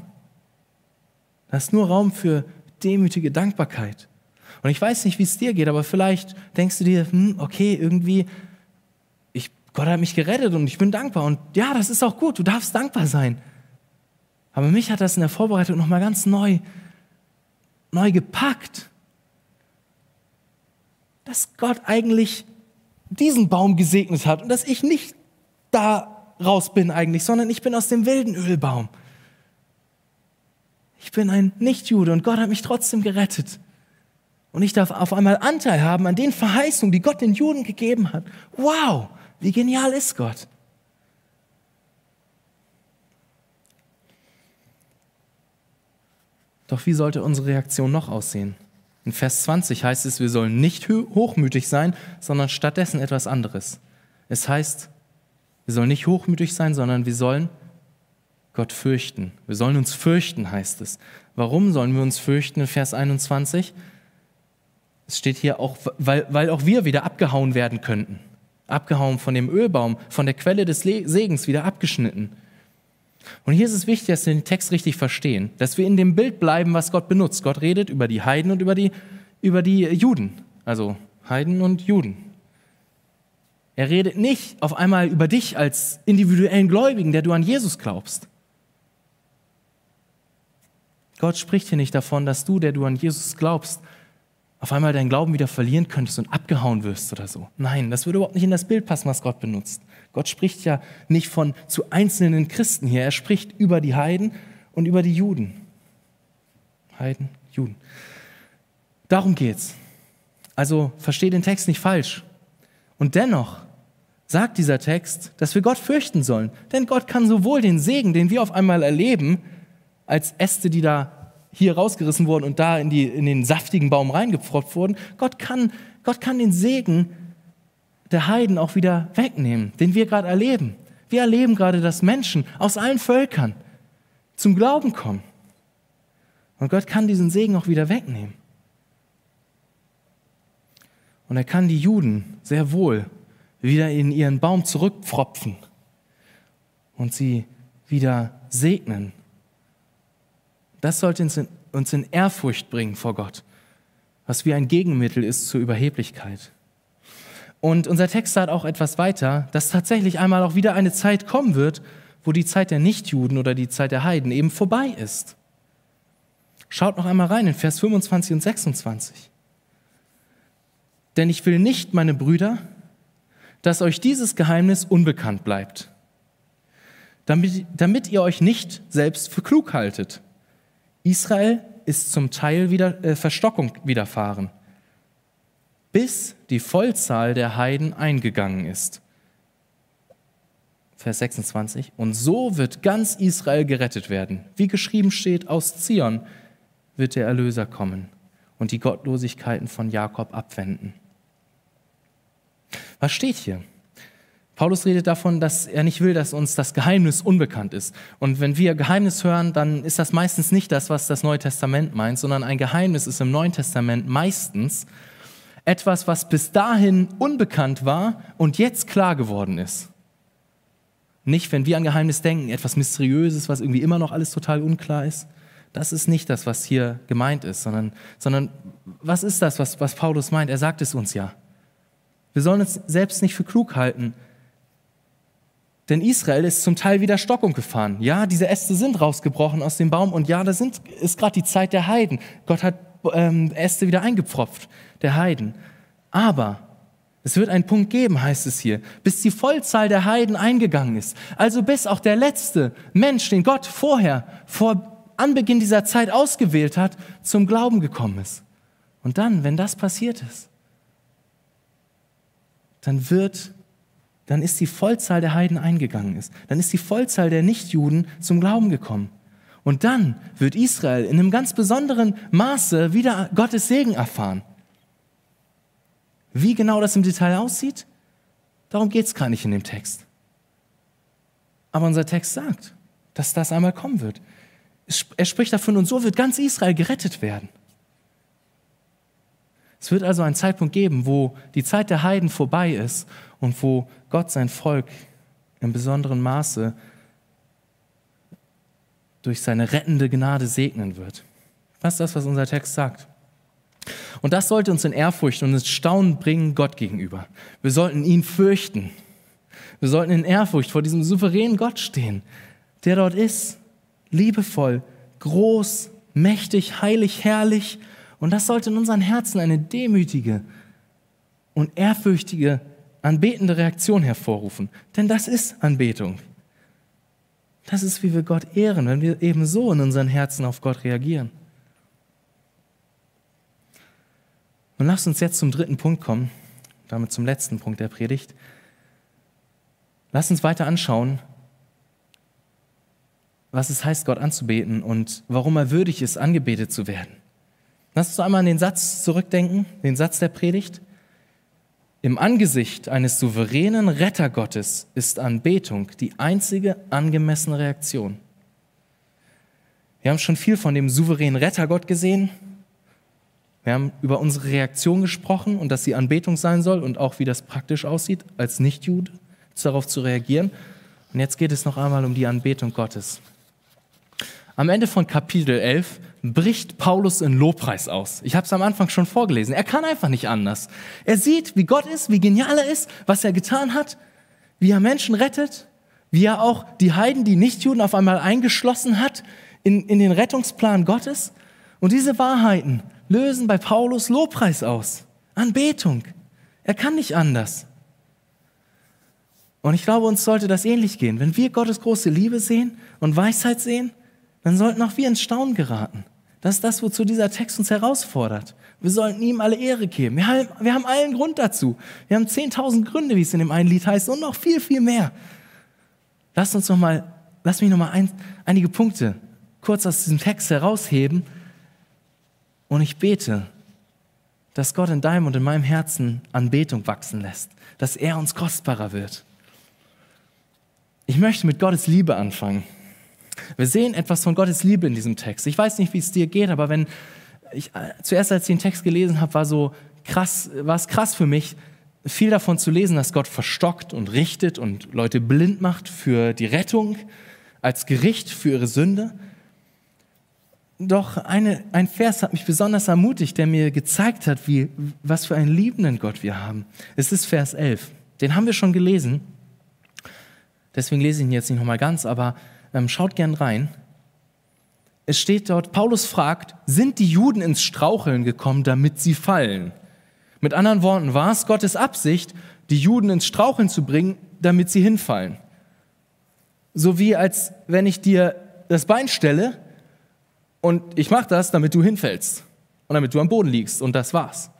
Da ist nur Raum für demütige Dankbarkeit. Und ich weiß nicht, wie es dir geht, aber vielleicht denkst du dir, hm, okay, irgendwie, ich, Gott hat mich gerettet und ich bin dankbar. Und ja, das ist auch gut, du darfst dankbar sein. Aber mich hat das in der Vorbereitung nochmal ganz neu, neu gepackt, dass Gott eigentlich diesen Baum gesegnet hat und dass ich nicht da raus bin eigentlich, sondern ich bin aus dem wilden Ölbaum. Ich bin ein Nichtjude und Gott hat mich trotzdem gerettet. Und ich darf auf einmal Anteil haben an den Verheißungen, die Gott den Juden gegeben hat. Wow, wie genial ist Gott. Doch wie sollte unsere Reaktion noch aussehen? In Vers 20 heißt es, wir sollen nicht hochmütig sein, sondern stattdessen etwas anderes. Es heißt, wir sollen nicht hochmütig sein, sondern wir sollen Gott fürchten. Wir sollen uns fürchten, heißt es. Warum sollen wir uns fürchten in Vers 21? Es steht hier auch, weil, weil auch wir wieder abgehauen werden könnten. Abgehauen von dem Ölbaum, von der Quelle des Segens wieder abgeschnitten. Und hier ist es wichtig, dass wir den Text richtig verstehen, dass wir in dem Bild bleiben, was Gott benutzt. Gott redet über die Heiden und über die, über die Juden, also Heiden und Juden. Er redet nicht auf einmal über dich als individuellen Gläubigen, der du an Jesus glaubst. Gott spricht hier nicht davon, dass du, der du an Jesus glaubst, auf einmal deinen Glauben wieder verlieren könntest und abgehauen wirst oder so. Nein, das würde überhaupt nicht in das Bild passen, was Gott benutzt. Gott spricht ja nicht von zu einzelnen Christen hier, er spricht über die Heiden und über die Juden. Heiden, Juden. Darum geht's. Also versteht den Text nicht falsch. Und dennoch sagt dieser Text, dass wir Gott fürchten sollen. Denn Gott kann sowohl den Segen, den wir auf einmal erleben, als Äste, die da hier rausgerissen wurden und da in, die, in den saftigen Baum reingepfropft wurden, Gott kann, Gott kann den Segen der Heiden auch wieder wegnehmen, den wir gerade erleben. Wir erleben gerade, dass Menschen aus allen Völkern zum Glauben kommen. Und Gott kann diesen Segen auch wieder wegnehmen. Und er kann die Juden sehr wohl wieder in ihren Baum zurückpfropfen und sie wieder segnen. Das sollte uns in, uns in Ehrfurcht bringen vor Gott, was wie ein Gegenmittel ist zur Überheblichkeit. Und unser Text sagt auch etwas weiter, dass tatsächlich einmal auch wieder eine Zeit kommen wird, wo die Zeit der Nichtjuden oder die Zeit der Heiden eben vorbei ist. Schaut noch einmal rein in Vers 25 und 26. Denn ich will nicht, meine Brüder, dass euch dieses Geheimnis unbekannt bleibt, damit, damit ihr euch nicht selbst für klug haltet. Israel ist zum Teil wieder äh, Verstockung widerfahren bis die Vollzahl der Heiden eingegangen ist. Vers 26. Und so wird ganz Israel gerettet werden. Wie geschrieben steht, aus Zion wird der Erlöser kommen und die Gottlosigkeiten von Jakob abwenden. Was steht hier? Paulus redet davon, dass er nicht will, dass uns das Geheimnis unbekannt ist. Und wenn wir Geheimnis hören, dann ist das meistens nicht das, was das Neue Testament meint, sondern ein Geheimnis ist im Neuen Testament meistens etwas, was bis dahin unbekannt war und jetzt klar geworden ist. Nicht, wenn wir an Geheimnis denken, etwas Mysteriöses, was irgendwie immer noch alles total unklar ist. Das ist nicht das, was hier gemeint ist, sondern, sondern was ist das, was, was Paulus meint? Er sagt es uns ja. Wir sollen uns selbst nicht für klug halten. Denn Israel ist zum Teil wieder Stockung gefahren. Ja, diese Äste sind rausgebrochen aus dem Baum und ja, das sind, ist gerade die Zeit der Heiden. Gott hat ähm, Äste wieder eingepfropft, der Heiden. Aber es wird einen Punkt geben, heißt es hier, bis die Vollzahl der Heiden eingegangen ist. Also bis auch der letzte Mensch, den Gott vorher, vor Anbeginn dieser Zeit ausgewählt hat, zum Glauben gekommen ist. Und dann, wenn das passiert ist, dann wird, dann ist die Vollzahl der Heiden eingegangen ist. Dann ist die Vollzahl der Nichtjuden zum Glauben gekommen. Und dann wird Israel in einem ganz besonderen Maße wieder Gottes Segen erfahren. Wie genau das im Detail aussieht, darum geht es gar nicht in dem Text. Aber unser Text sagt, dass das einmal kommen wird. Er spricht davon, und so wird ganz Israel gerettet werden. Es wird also einen Zeitpunkt geben, wo die Zeit der Heiden vorbei ist und wo Gott sein Volk in besonderem Maße durch seine rettende Gnade segnen wird. Das ist das, was unser Text sagt. Und das sollte uns in Ehrfurcht und in Staunen bringen Gott gegenüber. Wir sollten ihn fürchten. Wir sollten in Ehrfurcht vor diesem souveränen Gott stehen, der dort ist, liebevoll, groß, mächtig, heilig, herrlich. Und das sollte in unseren Herzen eine demütige und ehrfürchtige, anbetende Reaktion hervorrufen. Denn das ist Anbetung. Das ist, wie wir Gott ehren, wenn wir eben so in unseren Herzen auf Gott reagieren. Und lasst uns jetzt zum dritten Punkt kommen, damit zum letzten Punkt der Predigt. Lasst uns weiter anschauen, was es heißt, Gott anzubeten und warum er würdig ist, angebetet zu werden. Lass uns einmal an den Satz zurückdenken, den Satz der Predigt. Im Angesicht eines souveränen Rettergottes ist Anbetung die einzige angemessene Reaktion. Wir haben schon viel von dem souveränen Rettergott gesehen, wir haben über unsere Reaktion gesprochen und dass sie Anbetung sein soll und auch wie das praktisch aussieht, als Nichtjude darauf zu reagieren. Und jetzt geht es noch einmal um die Anbetung Gottes. Am Ende von Kapitel 11 bricht Paulus in Lobpreis aus. Ich habe es am Anfang schon vorgelesen. Er kann einfach nicht anders. Er sieht, wie Gott ist, wie genial er ist, was er getan hat, wie er Menschen rettet, wie er auch die Heiden, die Nichtjuden auf einmal eingeschlossen hat in, in den Rettungsplan Gottes. Und diese Wahrheiten lösen bei Paulus Lobpreis aus, Anbetung. Er kann nicht anders. Und ich glaube, uns sollte das ähnlich gehen. Wenn wir Gottes große Liebe sehen und Weisheit sehen, dann sollten auch wir ins Staunen geraten. Das ist das, wozu dieser Text uns herausfordert. Wir sollten ihm alle Ehre geben. Wir haben, wir haben allen Grund dazu. Wir haben 10.000 Gründe, wie es in dem einen Lied heißt, und noch viel, viel mehr. Lass uns noch mal, lass mich noch mal ein, einige Punkte kurz aus diesem Text herausheben, und ich bete, dass Gott in deinem und in meinem Herzen Anbetung wachsen lässt, dass er uns kostbarer wird. Ich möchte mit Gottes Liebe anfangen. Wir sehen etwas von Gottes Liebe in diesem Text. Ich weiß nicht, wie es dir geht, aber wenn ich äh, zuerst als ich den Text gelesen habe, war so krass, war es krass für mich, viel davon zu lesen, dass Gott verstockt und richtet und Leute blind macht für die Rettung, als Gericht für ihre Sünde. Doch eine, ein Vers hat mich besonders ermutigt, der mir gezeigt hat, wie, was für einen liebenden Gott wir haben. Es ist Vers 11. Den haben wir schon gelesen. Deswegen lese ich ihn jetzt nicht nochmal ganz, aber schaut gern rein. Es steht dort, Paulus fragt, sind die Juden ins Straucheln gekommen, damit sie fallen? Mit anderen Worten, war es Gottes Absicht, die Juden ins Straucheln zu bringen, damit sie hinfallen? So wie als wenn ich dir das Bein stelle und ich mache das, damit du hinfällst und damit du am Boden liegst und das war's.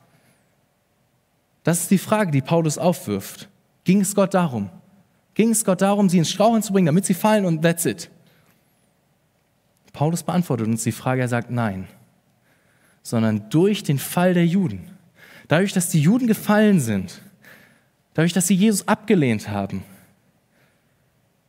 Das ist die Frage, die Paulus aufwirft. Ging es Gott darum? Ging es Gott darum, sie ins Straucheln zu bringen, damit sie fallen und that's it? Paulus beantwortet uns die Frage, er sagt nein, sondern durch den Fall der Juden. Dadurch, dass die Juden gefallen sind, dadurch, dass sie Jesus abgelehnt haben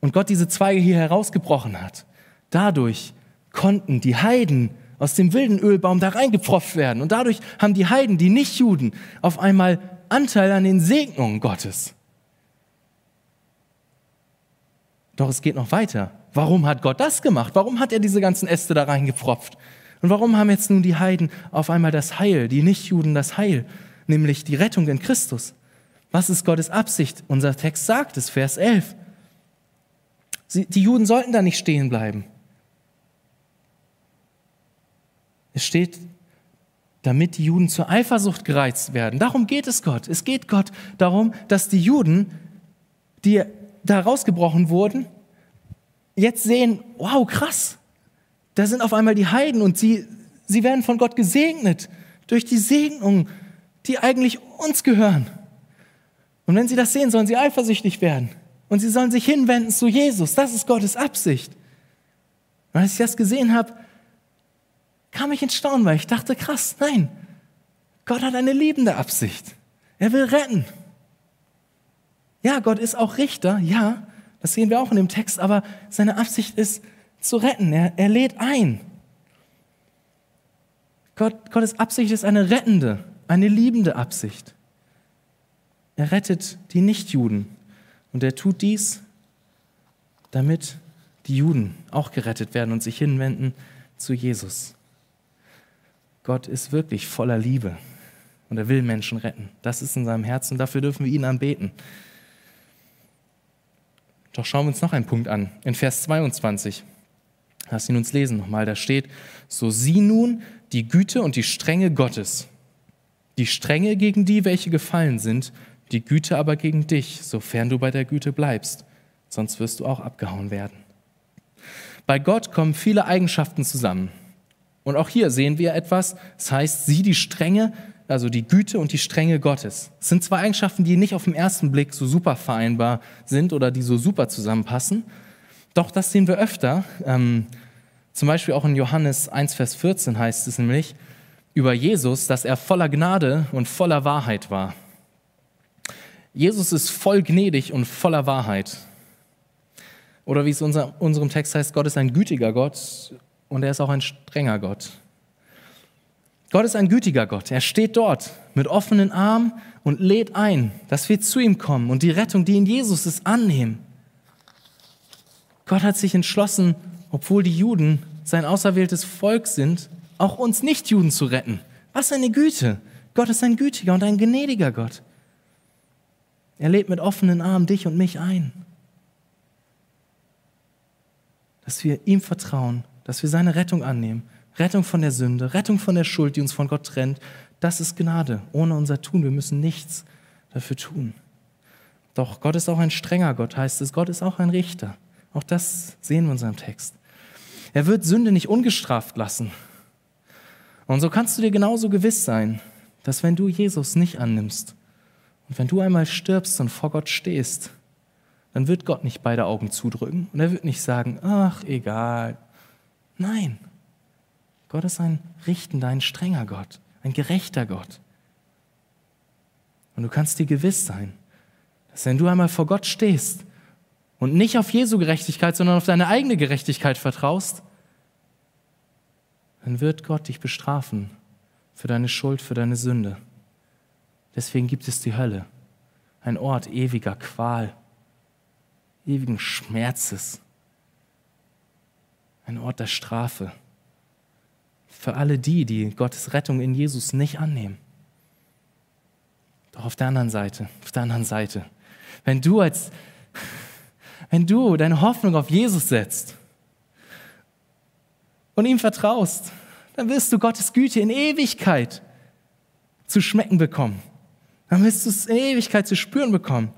und Gott diese Zweige hier herausgebrochen hat, dadurch konnten die Heiden aus dem wilden Ölbaum da reingepfropft werden. Und dadurch haben die Heiden, die Nichtjuden, auf einmal Anteil an den Segnungen Gottes. Doch es geht noch weiter. Warum hat Gott das gemacht? Warum hat er diese ganzen Äste da reingepfropft? Und warum haben jetzt nun die Heiden auf einmal das Heil, die Nichtjuden das Heil, nämlich die Rettung in Christus? Was ist Gottes Absicht? Unser Text sagt es, Vers 11. Sie, die Juden sollten da nicht stehen bleiben. Es steht, damit die Juden zur Eifersucht gereizt werden. Darum geht es Gott. Es geht Gott darum, dass die Juden, die da rausgebrochen wurden, jetzt sehen, wow, krass, da sind auf einmal die Heiden und sie, sie werden von Gott gesegnet durch die Segnungen, die eigentlich uns gehören. Und wenn sie das sehen, sollen sie eifersüchtig werden. Und sie sollen sich hinwenden zu Jesus. Das ist Gottes Absicht. Und als ich das gesehen habe, kam ich ins Staunen, weil ich dachte, krass, nein, Gott hat eine liebende Absicht. Er will retten. Ja, Gott ist auch Richter, ja, das sehen wir auch in dem Text, aber seine Absicht ist zu retten. Er, er lädt ein. Gott, Gottes Absicht ist eine rettende, eine liebende Absicht. Er rettet die Nichtjuden und er tut dies, damit die Juden auch gerettet werden und sich hinwenden zu Jesus. Gott ist wirklich voller Liebe und er will Menschen retten. Das ist in seinem Herzen, dafür dürfen wir ihn anbeten. Doch schauen wir uns noch einen Punkt an. In Vers 22, lass ihn uns lesen nochmal, da steht, so sieh nun die Güte und die Strenge Gottes. Die Strenge gegen die, welche gefallen sind, die Güte aber gegen dich, sofern du bei der Güte bleibst, sonst wirst du auch abgehauen werden. Bei Gott kommen viele Eigenschaften zusammen. Und auch hier sehen wir etwas, das heißt, sieh die Strenge, also die Güte und die Strenge Gottes. Es sind zwei Eigenschaften, die nicht auf den ersten Blick so super vereinbar sind oder die so super zusammenpassen. Doch das sehen wir öfter. Ähm, zum Beispiel auch in Johannes 1, Vers 14 heißt es nämlich über Jesus, dass er voller Gnade und voller Wahrheit war. Jesus ist voll gnädig und voller Wahrheit. Oder wie es in unserem Text heißt, Gott ist ein gütiger Gott und er ist auch ein strenger Gott. Gott ist ein gütiger Gott. Er steht dort mit offenen Armen und lädt ein, dass wir zu ihm kommen und die Rettung, die in Jesus ist, annehmen. Gott hat sich entschlossen, obwohl die Juden sein auserwähltes Volk sind, auch uns Nichtjuden zu retten. Was eine Güte! Gott ist ein gütiger und ein gnädiger Gott. Er lädt mit offenen Armen dich und mich ein. Dass wir ihm vertrauen, dass wir seine Rettung annehmen Rettung von der Sünde, Rettung von der Schuld, die uns von Gott trennt, das ist Gnade, ohne unser Tun. Wir müssen nichts dafür tun. Doch Gott ist auch ein strenger Gott, heißt es. Gott ist auch ein Richter. Auch das sehen wir in unserem Text. Er wird Sünde nicht ungestraft lassen. Und so kannst du dir genauso gewiss sein, dass wenn du Jesus nicht annimmst und wenn du einmal stirbst und vor Gott stehst, dann wird Gott nicht beide Augen zudrücken und er wird nicht sagen, ach, egal. Nein, Gott ist ein richtender, ein strenger Gott, ein gerechter Gott. Und du kannst dir gewiss sein, dass wenn du einmal vor Gott stehst und nicht auf Jesu Gerechtigkeit, sondern auf deine eigene Gerechtigkeit vertraust, dann wird Gott dich bestrafen für deine Schuld, für deine Sünde. Deswegen gibt es die Hölle, ein Ort ewiger Qual, ewigen Schmerzes, ein Ort der Strafe für alle die, die Gottes Rettung in Jesus nicht annehmen. Doch auf der anderen Seite, auf der anderen Seite, wenn du als, wenn du deine Hoffnung auf Jesus setzt und ihm vertraust, dann wirst du Gottes Güte in Ewigkeit zu schmecken bekommen. Dann wirst du es in Ewigkeit zu spüren bekommen,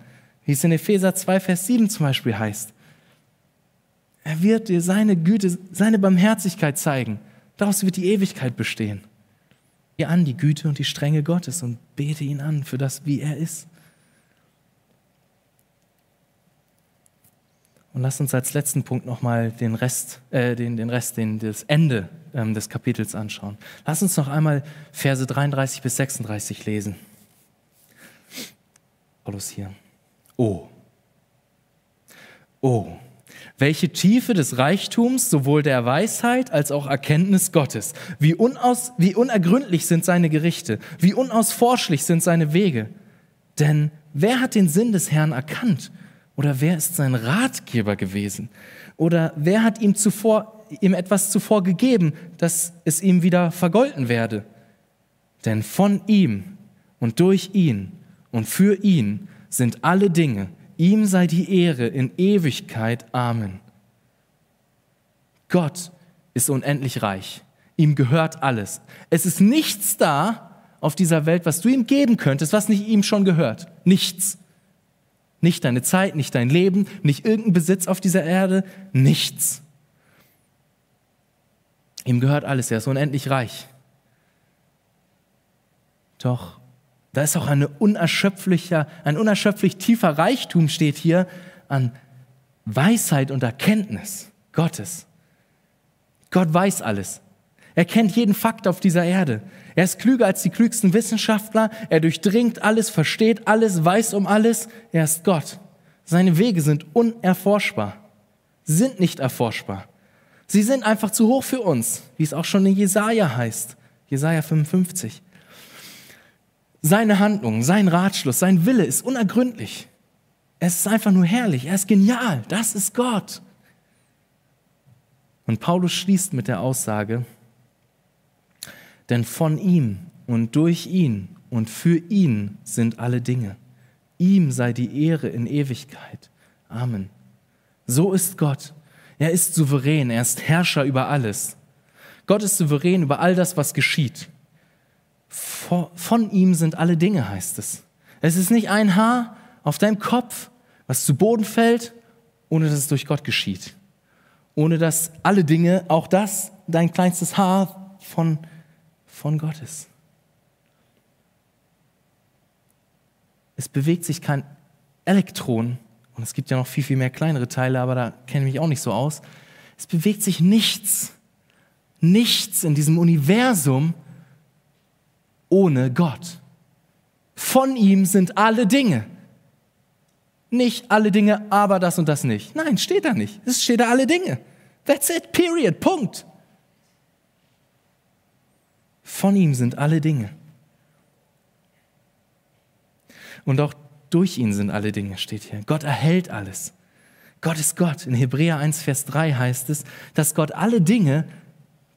wie es in Epheser 2, Vers 7 zum Beispiel heißt. Er wird dir seine Güte, seine Barmherzigkeit zeigen Daraus wird die Ewigkeit bestehen. Geh an die Güte und die Strenge Gottes und bete ihn an für das, wie er ist. Und lass uns als letzten Punkt nochmal den Rest, äh, den, den Rest, den, das Ende ähm, des Kapitels anschauen. Lass uns noch einmal Verse 33 bis 36 lesen. Paulus hier. Oh. Oh welche Tiefe des Reichtums, sowohl der Weisheit als auch Erkenntnis Gottes. Wie, unaus, wie unergründlich sind seine Gerichte, wie unausforschlich sind seine Wege. Denn wer hat den Sinn des Herrn erkannt? Oder wer ist sein Ratgeber gewesen? Oder wer hat ihm zuvor, ihm etwas zuvor gegeben, dass es ihm wieder vergolten werde? Denn von ihm und durch ihn und für ihn sind alle Dinge. Ihm sei die Ehre in Ewigkeit. Amen. Gott ist unendlich reich. Ihm gehört alles. Es ist nichts da auf dieser Welt, was du ihm geben könntest, was nicht ihm schon gehört. Nichts. Nicht deine Zeit, nicht dein Leben, nicht irgendein Besitz auf dieser Erde, nichts. Ihm gehört alles, er ist unendlich reich. Doch da ist auch eine unerschöpflicher, ein unerschöpflich tiefer Reichtum steht hier an Weisheit und Erkenntnis Gottes. Gott weiß alles. Er kennt jeden Fakt auf dieser Erde. Er ist klüger als die klügsten Wissenschaftler. Er durchdringt alles, versteht alles, weiß um alles. Er ist Gott. Seine Wege sind unerforschbar, sind nicht erforschbar. Sie sind einfach zu hoch für uns, wie es auch schon in Jesaja heißt. Jesaja 55. Seine Handlung, sein Ratschluss, sein Wille ist unergründlich. Es ist einfach nur herrlich. Er ist genial. Das ist Gott. Und Paulus schließt mit der Aussage, denn von ihm und durch ihn und für ihn sind alle Dinge. Ihm sei die Ehre in Ewigkeit. Amen. So ist Gott. Er ist souverän, er ist Herrscher über alles. Gott ist souverän über all das, was geschieht. Von ihm sind alle Dinge, heißt es. Es ist nicht ein Haar auf deinem Kopf, was zu Boden fällt, ohne dass es durch Gott geschieht. Ohne dass alle Dinge, auch das, dein kleinstes Haar von, von Gott ist. Es bewegt sich kein Elektron, und es gibt ja noch viel, viel mehr kleinere Teile, aber da kenne ich mich auch nicht so aus. Es bewegt sich nichts, nichts in diesem Universum, ohne Gott. Von ihm sind alle Dinge. Nicht alle Dinge, aber das und das nicht. Nein, steht da nicht. Es steht da alle Dinge. That's it, period, Punkt. Von ihm sind alle Dinge. Und auch durch ihn sind alle Dinge, steht hier. Gott erhält alles. Gott ist Gott. In Hebräer 1, Vers 3 heißt es, dass Gott alle Dinge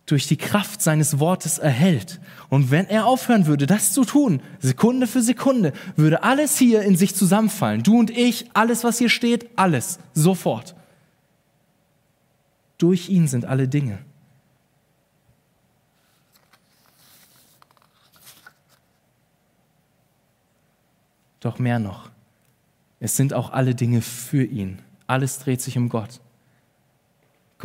durch die Kraft seines Wortes erhält. Und wenn er aufhören würde, das zu tun, Sekunde für Sekunde, würde alles hier in sich zusammenfallen. Du und ich, alles, was hier steht, alles, sofort. Durch ihn sind alle Dinge. Doch mehr noch. Es sind auch alle Dinge für ihn. Alles dreht sich um Gott.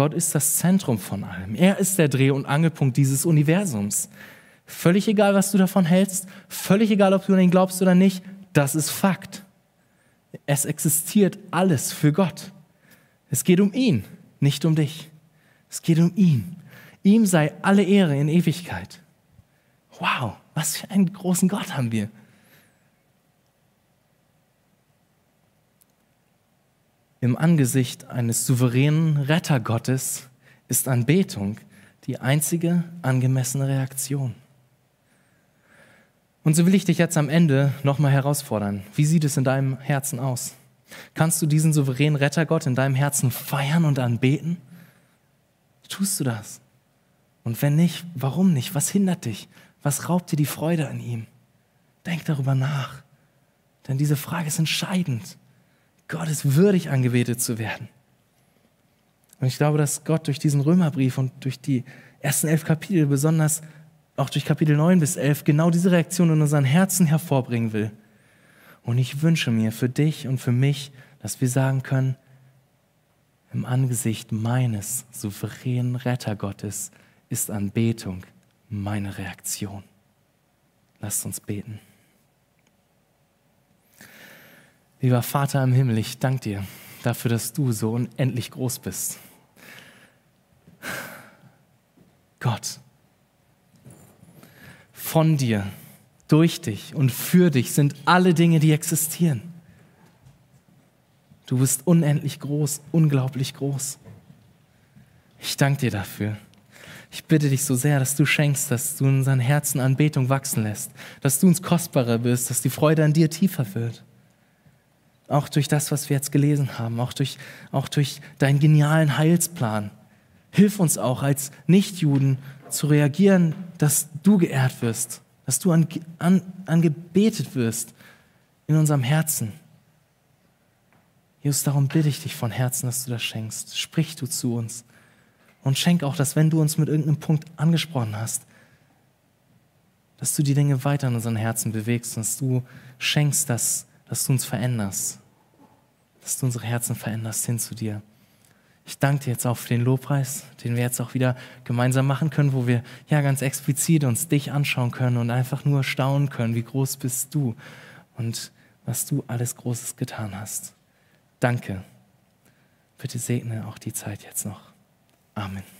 Gott ist das Zentrum von allem. Er ist der Dreh- und Angelpunkt dieses Universums. Völlig egal, was du davon hältst, völlig egal, ob du an ihn glaubst oder nicht, das ist Fakt. Es existiert alles für Gott. Es geht um ihn, nicht um dich. Es geht um ihn. Ihm sei alle Ehre in Ewigkeit. Wow, was für einen großen Gott haben wir. Im Angesicht eines souveränen Rettergottes ist Anbetung die einzige angemessene Reaktion. Und so will ich dich jetzt am Ende nochmal herausfordern. Wie sieht es in deinem Herzen aus? Kannst du diesen souveränen Rettergott in deinem Herzen feiern und anbeten? Tust du das? Und wenn nicht, warum nicht? Was hindert dich? Was raubt dir die Freude an ihm? Denk darüber nach. Denn diese Frage ist entscheidend. Gott ist würdig, angebetet zu werden. Und ich glaube, dass Gott durch diesen Römerbrief und durch die ersten elf Kapitel, besonders auch durch Kapitel 9 bis 11, genau diese Reaktion in unseren Herzen hervorbringen will. Und ich wünsche mir für dich und für mich, dass wir sagen können, im Angesicht meines souveränen Rettergottes ist Anbetung meine Reaktion. Lasst uns beten. Lieber Vater im Himmel, ich danke dir dafür, dass du so unendlich groß bist. Gott, von dir, durch dich und für dich sind alle Dinge, die existieren. Du bist unendlich groß, unglaublich groß. Ich danke dir dafür. Ich bitte dich so sehr, dass du schenkst, dass du in unseren Herzen Anbetung wachsen lässt, dass du uns kostbarer bist, dass die Freude an dir tiefer wird auch durch das, was wir jetzt gelesen haben, auch durch, auch durch deinen genialen Heilsplan. Hilf uns auch als Nichtjuden zu reagieren, dass du geehrt wirst, dass du an, an, angebetet wirst in unserem Herzen. Jesus, darum bitte ich dich von Herzen, dass du das schenkst. Sprich du zu uns. Und schenk auch, dass wenn du uns mit irgendeinem Punkt angesprochen hast, dass du die Dinge weiter in unseren Herzen bewegst und dass du schenkst, dass, dass du uns veränderst. Dass du unsere Herzen veränderst hin zu dir. Ich danke dir jetzt auch für den Lobpreis, den wir jetzt auch wieder gemeinsam machen können, wo wir ja ganz explizit uns dich anschauen können und einfach nur staunen können, wie groß bist du und was du alles Großes getan hast. Danke. Bitte segne auch die Zeit jetzt noch. Amen.